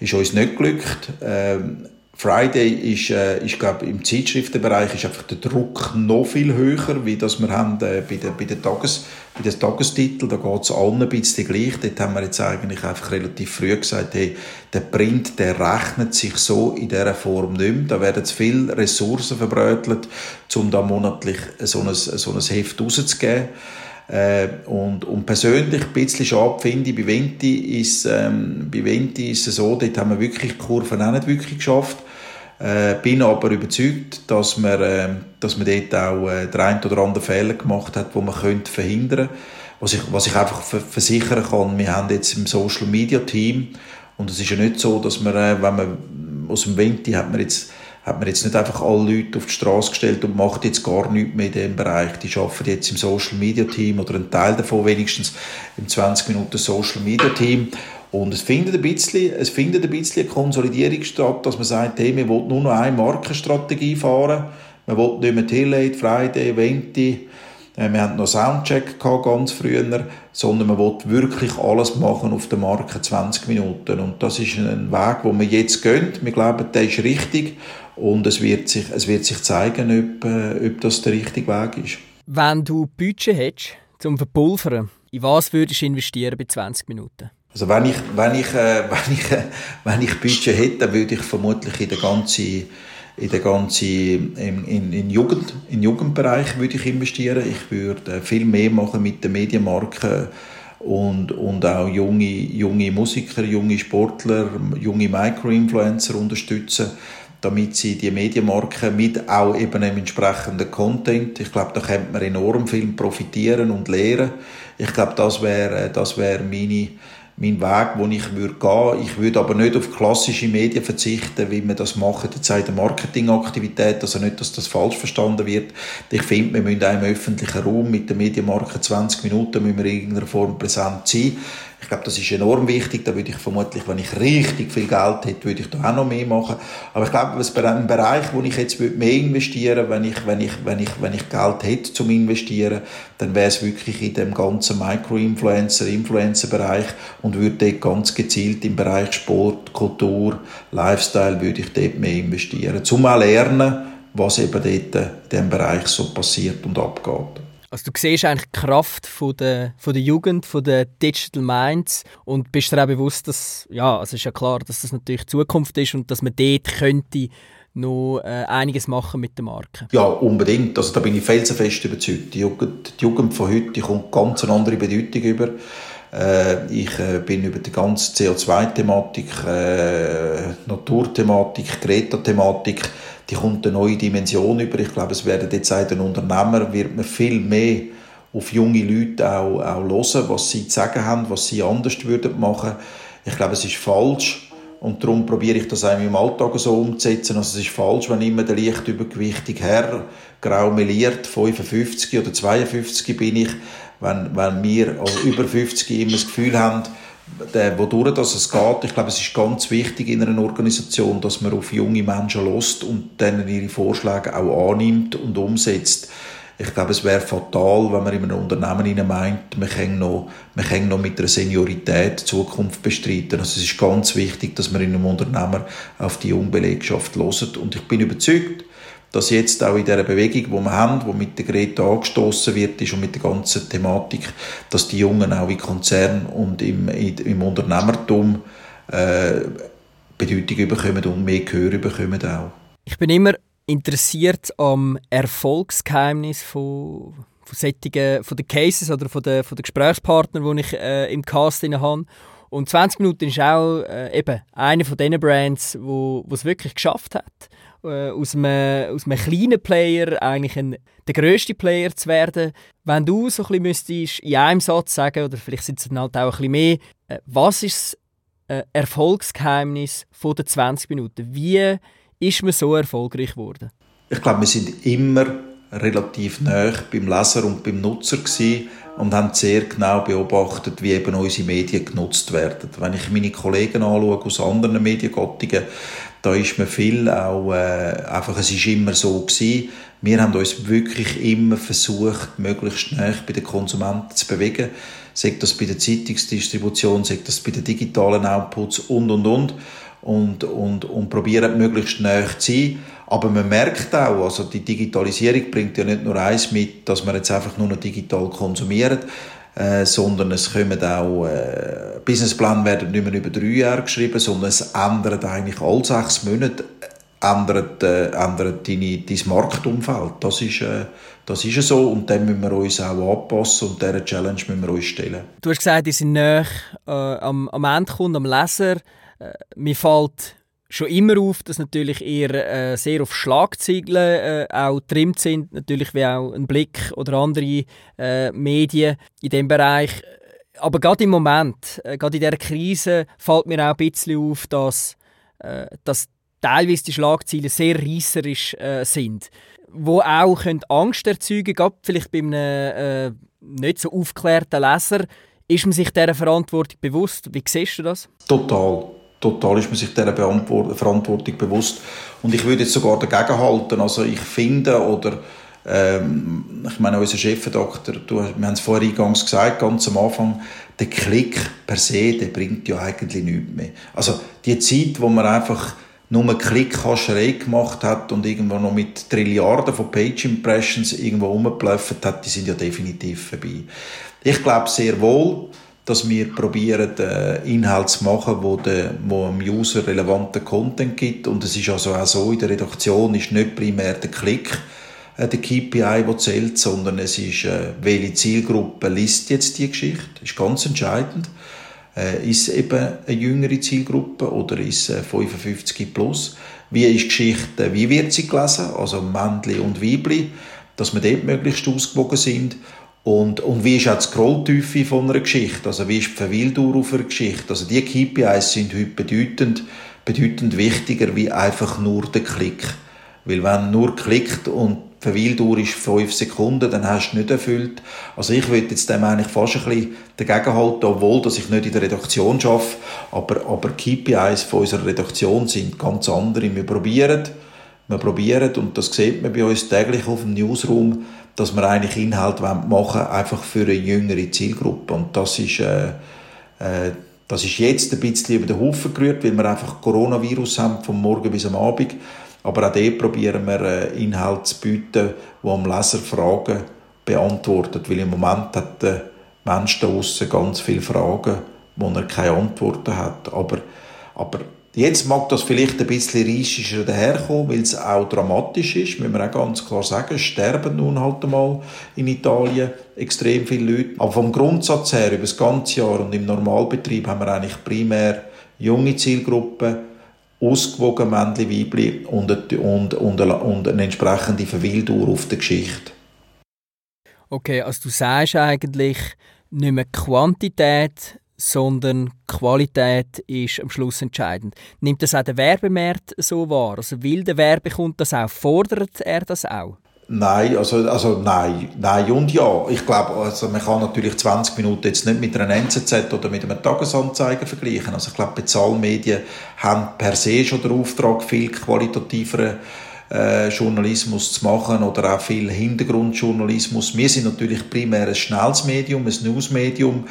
ist uns nicht glückt. Ähm, Friday ist, äh, ist glaube im Zeitschriftenbereich ist einfach der Druck noch viel höher, wie das wir haben äh, bei den, bei den Tages, bei den Tagestiteln. Da geht es allen ein bisschen gleich. Dort haben wir jetzt eigentlich einfach relativ früh gesagt, hey, der Print, der rechnet sich so in dieser Form nicht mehr. Da werden zu viele Ressourcen verbrötelt, um da monatlich so ein, so ein Heft rauszugeben. Äh, und, und persönlich ein bisschen schade finde ich, bei Venti ist, ähm, bei Venti ist es so, dort haben wir wirklich die Kurven auch nicht wirklich geschafft. Äh, bin aber überzeugt, dass man, äh, dass man dort auch äh, den einen oder anderen Fehler gemacht hat, wo man könnte verhindern was ich, was ich einfach versichern kann, wir haben jetzt im Social Media Team und es ist ja nicht so, dass man, äh, wenn man aus dem Venti hat man jetzt hat man jetzt nicht einfach alle Leute auf die Straße gestellt und macht jetzt gar nichts mehr in diesem Bereich. Die arbeiten jetzt im Social Media Team oder ein Teil davon wenigstens im 20 Minuten Social Media Team. Und es findet ein bisschen, es findet ein bisschen eine Konsolidierung statt, dass man sagt, hey, wir wollen nur noch eine Markenstrategie fahren. Man will nicht mehr Tillate, Friday, Venti, äh, wir hatten noch Soundcheck gehabt, ganz früher, sondern man will wirklich alles machen auf der Marke 20 Minuten. Und das ist ein Weg, wo wir jetzt gehen. Wir glauben, der ist richtig und es wird sich, es wird sich zeigen, ob, äh, ob das der richtige Weg ist. Wenn du Budget hättest, zum Verpulvern, in was würdest du investieren bei 20 Minuten? Also wenn ich, wenn ich, äh, wenn ich, äh, wenn ich Budget hätte, dann würde ich vermutlich in der ganzen in den ganzen in, in, in Jugend in Jugendbereich würde ich investieren ich würde viel mehr machen mit den Medienmarken und, und auch junge, junge Musiker, junge Sportler, junge Micro-Influencer unterstützen, damit sie die Medienmarken mit auch eben einem entsprechenden Content, ich glaube, da könnte man enorm viel profitieren und lernen. Ich glaube, das wäre das wäre meine mein Weg, wo ich würde gehen. Ich würde aber nicht auf klassische Medien verzichten, wie wir das machen, jetzt der Marketingaktivität, also nicht, dass das falsch verstanden wird. Ich finde, wir müssen auch im öffentlichen Raum mit der Medienmarke 20 Minuten müssen wir in irgendeiner Form präsent sein. Ich glaube, das ist enorm wichtig. Da würde ich vermutlich, wenn ich richtig viel Geld hätte, würde ich da auch noch mehr machen. Aber ich glaube, es ein Bereich, wo ich jetzt mehr investieren wenn ich, wenn ich, wenn ich, wenn ich Geld hätte zum Investieren, dann wäre es wirklich in dem ganzen Micro-Influencer, Influencer-Bereich und würde dort ganz gezielt im Bereich Sport, Kultur, Lifestyle, würde ich dort mehr investieren. Zum auch lernen, was eben dort in diesem Bereich so passiert und abgeht. Also du siehst eigentlich die Kraft von der, von der Jugend, von der Digital Minds und bist dir auch bewusst, dass, ja, also ist ja klar, dass das natürlich Zukunft ist und dass man dort könnte noch äh, einiges machen mit der Marke. Ja, unbedingt. Also da bin ich felsenfest überzeugt. Die Jugend, die Jugend von heute kommt ganz eine andere Bedeutung über. Äh, ich äh, bin über die ganze CO2-Thematik, äh, Naturthematik, Greta-Thematik die kommt eine neue Dimension über. Ich glaube, es werden jetzt auch den Unternehmer wird man viel mehr auf junge Leute auch, auch hören, was sie zu sagen haben, was sie anders würden machen. Ich glaube, es ist falsch und darum probiere ich das auch im Alltag so umzusetzen. Also es ist falsch, wenn immer der leicht übergewichtige Herr grau meliert, 55 oder 52 bin ich, wenn, wenn wir als über 50 immer das Gefühl haben, der, wodurch das es geht. Ich glaube, es ist ganz wichtig in einer Organisation, dass man auf junge Menschen lost und denen ihre Vorschläge auch annimmt und umsetzt. Ich glaube, es wäre fatal, wenn man in einem Unternehmen meint, man kann, noch, man kann noch mit einer Seniorität die Zukunft bestreiten. Also es ist ganz wichtig, dass man in einem Unternehmen auf die Jungbelegschaft loset. Und ich bin überzeugt, dass jetzt auch in dieser Bewegung, die wir haben, die mit der Greta angestoßen wird ist und mit der ganzen Thematik, dass die Jungen auch in Konzernen und im, im Unternehmertum äh, Bedeutung bekommen und mehr Gehör bekommen auch. Ich bin immer interessiert am Erfolgsgeheimnis von, von, solchen, von den Cases oder von den, von den Gesprächspartnern, die ich äh, im Cast habe. Und 20 Minuten ist auch äh, eben eine von diesen Brands, wo es wirklich geschafft hat äh, aus, einem, aus einem kleinen Player eigentlich ein, der grösste Player zu werden. Wenn du so ein müsstest in einem Satz sagen, oder vielleicht sind es dann halt auch ein mehr, äh, was ist das äh, Erfolgsgeheimnis von den 20 Minuten? Wie ist man so erfolgreich geworden? Ich glaube, wir sind immer relativ nah beim Leser und beim Nutzer und haben sehr genau beobachtet, wie eben unsere Medien genutzt werden. Wenn ich meine Kollegen anschaue aus anderen Mediengattungen, da ist mir viel auch, äh, einfach, es ist immer so gewesen. Wir haben uns wirklich immer versucht, möglichst schnell bei den Konsumenten zu bewegen. Sagt das bei der Zeitungsdistribution, sagt das bei den digitalen Outputs und, und, und. Und, und, und probieren möglichst schnell zu sein. Aber man merkt auch, also die Digitalisierung bringt ja nicht nur eins mit, dass man jetzt einfach nur noch digital konsumiert, äh, sondern es kommen auch äh, Businesspläne werden nicht mehr über drei Jahre geschrieben, sondern es ändert eigentlich alle sechs Monate ändert, äh, ändert deine, dein Marktumfeld. Das ist, äh, das ist so und dann müssen wir uns auch anpassen und dieser Challenge müssen wir uns stellen. Du hast gesagt, die sind näher äh, am, am Endkunden, am Leser. Äh, mir fällt schon immer auf, dass natürlich eher äh, sehr auf Schlagzeilen äh, auch trimmt sind, natürlich wie auch ein Blick oder andere äh, Medien in dem Bereich. Aber gerade im Moment, äh, gerade in dieser Krise, fällt mir auch ein bisschen auf, dass, äh, dass teilweise die Schlagzeilen sehr reisserisch äh, sind, wo auch können Angst erzeugen können, vielleicht bei einem nicht so aufgeklärten Leser. Ist man sich dieser Verantwortung bewusst? Wie siehst du das? Total total ist man sich dieser Verantwortung bewusst. Und ich würde jetzt sogar dagegen halten. Also ich finde, oder ähm, ich meine, unser Chefredakteur, du, wir haben es vorher eingangs gesagt, ganz am Anfang, der Klick per se, der bringt ja eigentlich nichts mehr. Also die Zeit, wo man einfach nur einen Klickhascherei gemacht hat und irgendwo noch mit Trilliarden von Page Impressions irgendwo rumgelaufen hat, die sind ja definitiv vorbei. Ich glaube sehr wohl, dass wir probieren, äh, Inhalt zu machen, wo, der, wo dem User relevanten Content gibt. Und es ist also auch so, in der Redaktion ist nicht primär der Klick äh, der KPI, der zählt, sondern es ist, äh, welche Zielgruppe liest jetzt die Geschichte. Das ist ganz entscheidend. Äh, ist eben eine jüngere Zielgruppe oder ist äh, 55 plus? Wie ist die Geschichte, wie wird sie gelesen? Also Männli und Weibli, dass wir dort möglichst ausgewogen sind. Und, und wie ist auch die Scrolltiefe von einer Geschichte? Also wie ist die Verweildauer auf einer Geschichte? Also die KPIs sind heute bedeutend, bedeutend wichtiger wie einfach nur der Klick. Weil wenn nur klickt und die Verweildauer ist fünf Sekunden, dann hast du nicht erfüllt. Also ich würde jetzt dem eigentlich fast ein bisschen dagegen halten, obwohl dass ich nicht in der Redaktion arbeite, aber, aber KPIs von unserer Redaktion sind ganz andere. Wir probieren, wir probieren, und das sieht man bei uns täglich auf dem Newsroom, dass wir eigentlich Inhalt machen wollen, einfach für eine jüngere Zielgruppe. Und das ist, äh, äh, das ist jetzt ein bisschen über den Haufen gerührt, weil wir einfach Coronavirus haben, vom Morgen bis am Abend. Aber auch dort probieren wir, äh, Inhalte zu bieten, die am Leser Fragen beantwortet. Weil im Moment hat der Mensch da ganz viele Fragen, wo er keine Antworten hat. Aber, aber Jetzt mag das vielleicht ein bisschen reichischer daherkommen, weil es auch dramatisch ist, müssen wir auch ganz klar sagen. Sterben nun halt einmal in Italien extrem viele Leute. Aber vom Grundsatz her, über das ganze Jahr und im Normalbetrieb haben wir eigentlich primär junge Zielgruppen, ausgewogen Männchen, Weibli und, und, und, und eine entsprechende Verweildauer auf der Geschichte. Okay, also du sagst eigentlich nicht mehr Quantität, sondern Qualität ist am Schluss entscheidend. Nimmt das auch der Werbemarkt so wahr? Also will der Werbekunde das auch? Fordert er das auch? Nein, also, also nein, nein und ja. Ich glaube, also man kann natürlich 20 Minuten jetzt nicht mit einer NZZ oder mit einem Tagesanzeiger vergleichen. Also ich glaube, Bezahlmedien haben per se schon den Auftrag, viel qualitativeren äh, Journalismus zu machen oder auch viel Hintergrundjournalismus. Wir sind natürlich primär ein schnelles Medium, ein Newsmedium.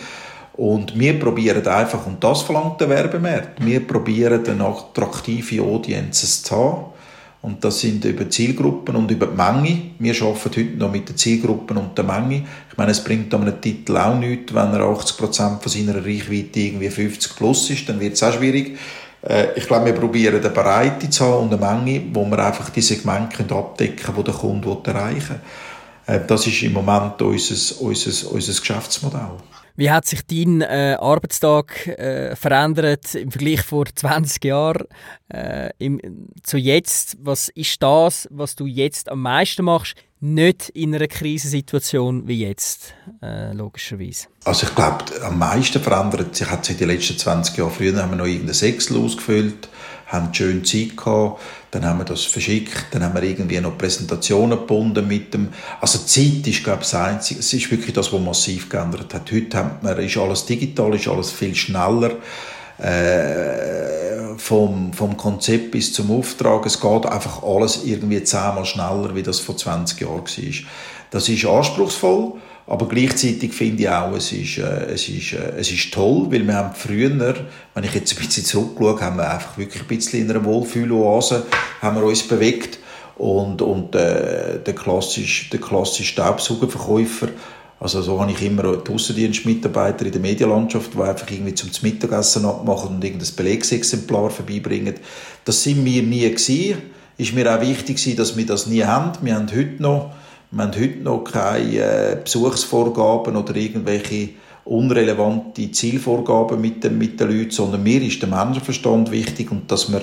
Und wir probieren einfach, und das verlangt der Werbemarkt, wir probieren eine attraktive Audiences zu haben. Und das sind über Zielgruppen und über die Menge. Wir arbeiten heute noch mit den Zielgruppen und der Menge. Ich meine, es bringt einem Titel auch nichts, wenn er 80% von seiner Reichweite irgendwie 50 plus ist, dann wird es auch schwierig. Äh, ich glaube, wir probieren eine Breite zu haben und eine Menge, wo wir einfach die Segmente abdecken können, die der Kunde erreichen will. Äh, das ist im Moment unser, unser, unser Geschäftsmodell. Wie hat sich dein äh, Arbeitstag äh, verändert im Vergleich vor 20 Jahren äh, im, zu jetzt? Was ist das, was du jetzt am meisten machst? Nicht in einer Krisensituation wie jetzt, äh, logischerweise. Also ich glaube, am meisten verändert sich hat sich den letzten 20 Jahren. Früher haben wir noch irgendein Sechsel ausgefüllt haben schön Zeit gehabt, dann haben wir das verschickt, dann haben wir irgendwie noch Präsentationen gebunden mit dem, also Zeit ist, glaube ich, das Einzige, es ist wirklich das, was massiv geändert hat. Heute haben wir, ist alles digital, ist alles viel schneller, äh, vom, vom Konzept bis zum Auftrag, es geht einfach alles irgendwie zehnmal schneller, wie das vor 20 Jahren war. Das ist anspruchsvoll, aber gleichzeitig finde ich auch, es ist, äh, es, ist, äh, es ist toll, weil wir haben früher, wenn ich jetzt ein bisschen zurückschaue, haben wir einfach wirklich ein bisschen in einer Wohlfühloase haben wir uns bewegt. Und, und äh, der klassische, der klassische Staubsaugerverkäufer, also so habe ich immer die Aussendienstmitarbeiter in der Medienlandschaft, die einfach irgendwie zum Mittagessen abmachen und irgendein Belegsexemplar vorbeibringen. Das sind wir nie gewesen. ist mir auch wichtig dass wir das nie haben. Wir haben heute noch, wir haben heute noch keine äh, Besuchsvorgaben oder irgendwelche unrelevante Zielvorgaben mit den, mit den Leuten, sondern mir ist der Menschenverstand wichtig und dass wir,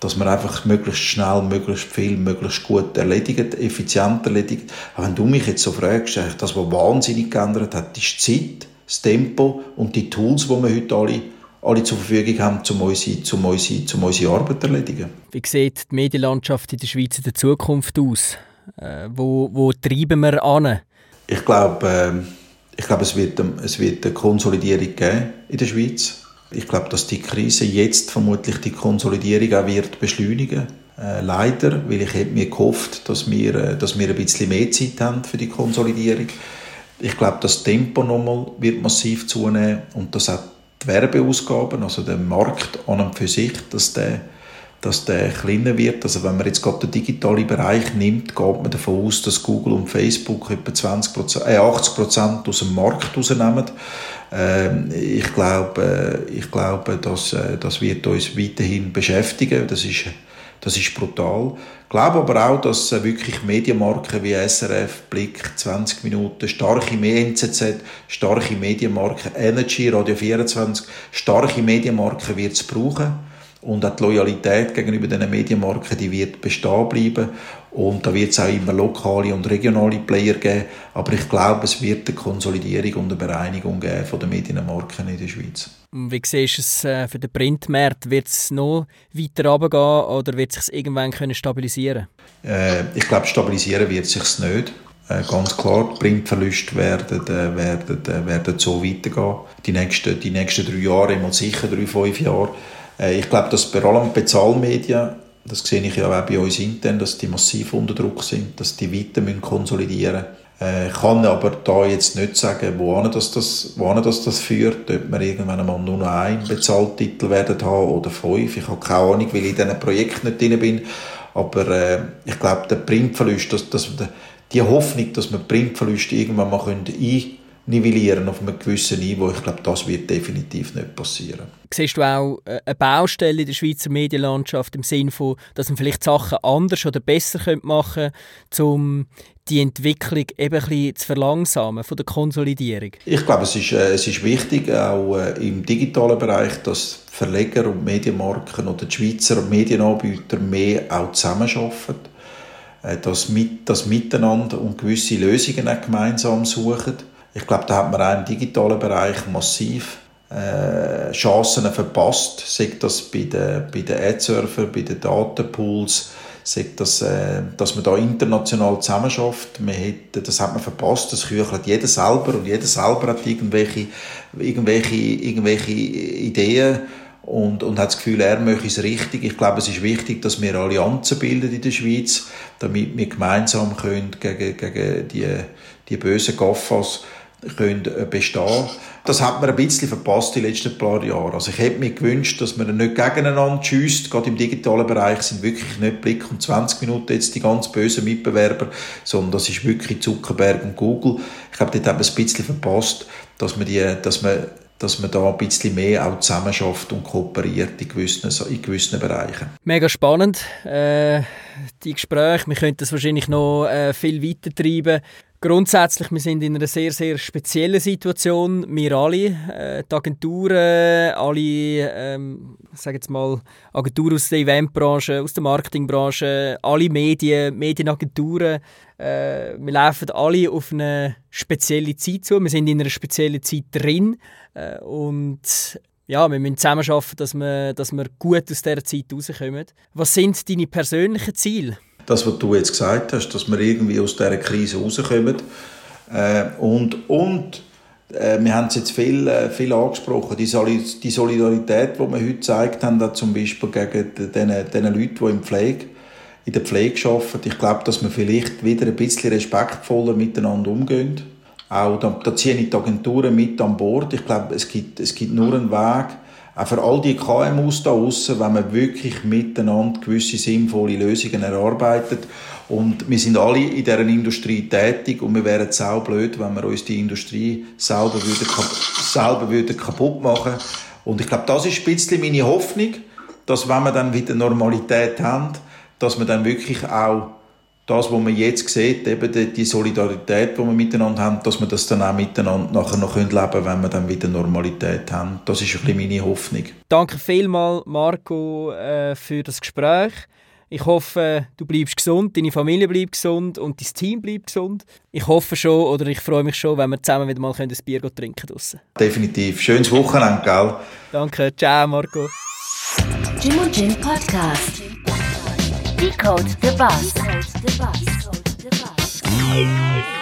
dass wir einfach möglichst schnell, möglichst viel, möglichst gut erledigen, effizient erledigen. Aber wenn du mich jetzt so fragst, das, was wahnsinnig geändert hat, ist die Zeit, das Tempo und die Tools, die wir heute alle alle zur Verfügung haben, um unsere, um unsere, um unsere Arbeit zu erledigen. Wie sieht die Medienlandschaft in der Schweiz in der Zukunft aus? Äh, wo, wo treiben wir an? Ich glaube, äh, ich glaube es, wird, es wird eine Konsolidierung geben in der Schweiz. Ich glaube, dass die Krise jetzt vermutlich die Konsolidierung auch wird beschleunigen äh, leider, weil ich mir gehofft, dass wir, äh, dass wir ein bisschen mehr Zeit haben für die Konsolidierung. Ich glaube, das Tempo nochmal wird massiv zunehmen und das hat die Werbeausgaben, also der Markt an und für sich, dass der, dass der kleiner wird. Also wenn man jetzt gerade den digitalen Bereich nimmt, geht man davon aus, dass Google und Facebook etwa 20%, äh 80% aus dem Markt rausnehmen. Ähm, ich glaube, äh, ich glaube dass, äh, das wird uns weiterhin beschäftigen. Das ist das ist brutal. Ich glaube aber auch, dass äh, wirklich Medienmarken wie SRF, Blick, 20 Minuten, starke NZZ, starke Medienmarken, Energy, Radio 24, starke Medienmarken wird es brauchen. Und auch die Loyalität gegenüber diesen Medienmarken, die wird bestehen bleiben. Und da wird es auch immer lokale und regionale Player geben. Aber ich glaube, es wird eine Konsolidierung und eine Bereinigung geben von den Medienmarken in der Schweiz. Wie siehst du es äh, für den Printmarkt? Wird es noch weiter runtergehen oder wird es sich irgendwann können stabilisieren äh, Ich glaube, stabilisieren wird es sich nicht. Äh, ganz klar, die Printverluste werden, äh, werden, werden so weitergehen. Die nächsten, die nächsten drei Jahre, immer sicher drei, fünf Jahre. Äh, ich glaube, dass bei allem Bezahlmedien, das sehe ich ja auch bei uns intern, dass die massiv unter Druck sind, dass die weiter müssen konsolidieren müssen. Äh, ich kann aber da jetzt nicht sagen, wohin das, das, wohin das, das führt, ob wir irgendwann einmal nur noch einen Bezahltitel werden haben oder fünf. Ich habe keine Ahnung, weil ich in diesen Projekten nicht drin bin. Aber äh, ich glaube, der Printverlust, dass, dass, die Hoffnung, dass wir Printverluste irgendwann mal ein nivellieren auf einem gewissen Niveau. Ich glaube, das wird definitiv nicht passieren. Siehst du auch äh, eine Baustelle in der Schweizer Medienlandschaft im Sinne von, dass man vielleicht Sachen anders oder besser machen könnte, um die Entwicklung eben ein bisschen zu verlangsamen von der Konsolidierung? Ich glaube, es ist, äh, es ist wichtig, auch äh, im digitalen Bereich, dass Verleger und Medienmarken oder die Schweizer Medienanbieter mehr auch zusammenarbeiten äh, dass mit, das Miteinander und gewisse Lösungen auch gemeinsam suchen. Ich glaube, da hat man auch im digitalen Bereich massiv äh, Chancen verpasst, sei das bei den, bei den Ad-Surfer, bei den Datenpools, sei das, äh, dass man da international zusammenarbeitet. Man hat, das hat man verpasst, das küchelt jeder selber und jeder selber hat irgendwelche, irgendwelche, irgendwelche Ideen und, und hat das Gefühl, er möchte es richtig. Ich glaube, es ist wichtig, dass wir Allianzen bilden in der Schweiz, damit wir gemeinsam können gegen, gegen die, die bösen Gaffas können äh, bestehen Das hat man ein bisschen verpasst die letzten paar Jahre. Also ich hätte mir gewünscht, dass man nicht gegeneinander schießt. Gerade im digitalen Bereich sind wirklich nicht Blick und 20 Minuten jetzt die ganz bösen Mitbewerber, sondern das ist wirklich Zuckerberg und Google. Ich glaube, dort hat ein bisschen verpasst, dass man, die, dass man, dass man da ein bisschen mehr auch zusammenschafft und kooperiert in gewissen, in gewissen Bereichen. Mega spannend, äh, die Gespräche. Wir könnten das wahrscheinlich noch äh, viel weiter treiben. Grundsätzlich, wir sind in einer sehr, sehr speziellen Situation. Wir alle, äh, die Agenturen, alle, ähm, sage jetzt mal, Agenturen aus der Eventbranche, aus der Marketingbranche, alle Medien, Medienagenturen, äh, wir laufen alle auf eine spezielle Zeit zu. Wir sind in einer speziellen Zeit drin äh, und ja, wir müssen zusammenarbeiten, dass wir, dass wir gut aus dieser Zeit rauskommen. Was sind deine persönlichen Ziele? Das, was du jetzt gesagt hast, dass wir irgendwie aus dieser Krise rauskommen. Äh, und und äh, wir haben es jetzt viel, äh, viel angesprochen, die, Solidarität, die wir heute gezeigt haben, zum Beispiel gegen den, den Leuten, die in, Pflege, in der Pflege arbeiten. Ich glaube, dass wir vielleicht wieder ein bisschen respektvoller miteinander umgehen. Auch da, da ziehen die Agenturen mit an Bord. Ich glaube, es gibt, es gibt nur einen Weg, auch für all die KMUs da außen, wenn man wirklich miteinander gewisse sinnvolle Lösungen erarbeitet. Und wir sind alle in dieser Industrie tätig und wir wären sau blöd, wenn wir uns die Industrie selber, würden, selber würden kaputt machen Und ich glaube, das ist ein bisschen meine Hoffnung, dass wenn wir dann wieder Normalität haben, dass man dann wirklich auch das, was man jetzt sieht, eben die, die Solidarität, die wir miteinander haben, dass wir das dann auch miteinander nachher noch leben können, wenn wir dann wieder Normalität haben. Das ist ein bisschen meine Hoffnung. Danke vielmals, Marco, äh, für das Gespräch. Ich hoffe, du bleibst gesund, deine Familie bleibt gesund und dein Team bleibt gesund. Ich hoffe schon oder ich freue mich schon, wenn wir zusammen wieder mal ein Bier trinken können. Definitiv. Schönes Wochenende, gell? Danke. Ciao, Marco. Jim und Jim Podcast. Decode the bus. Decode the bus. Decode the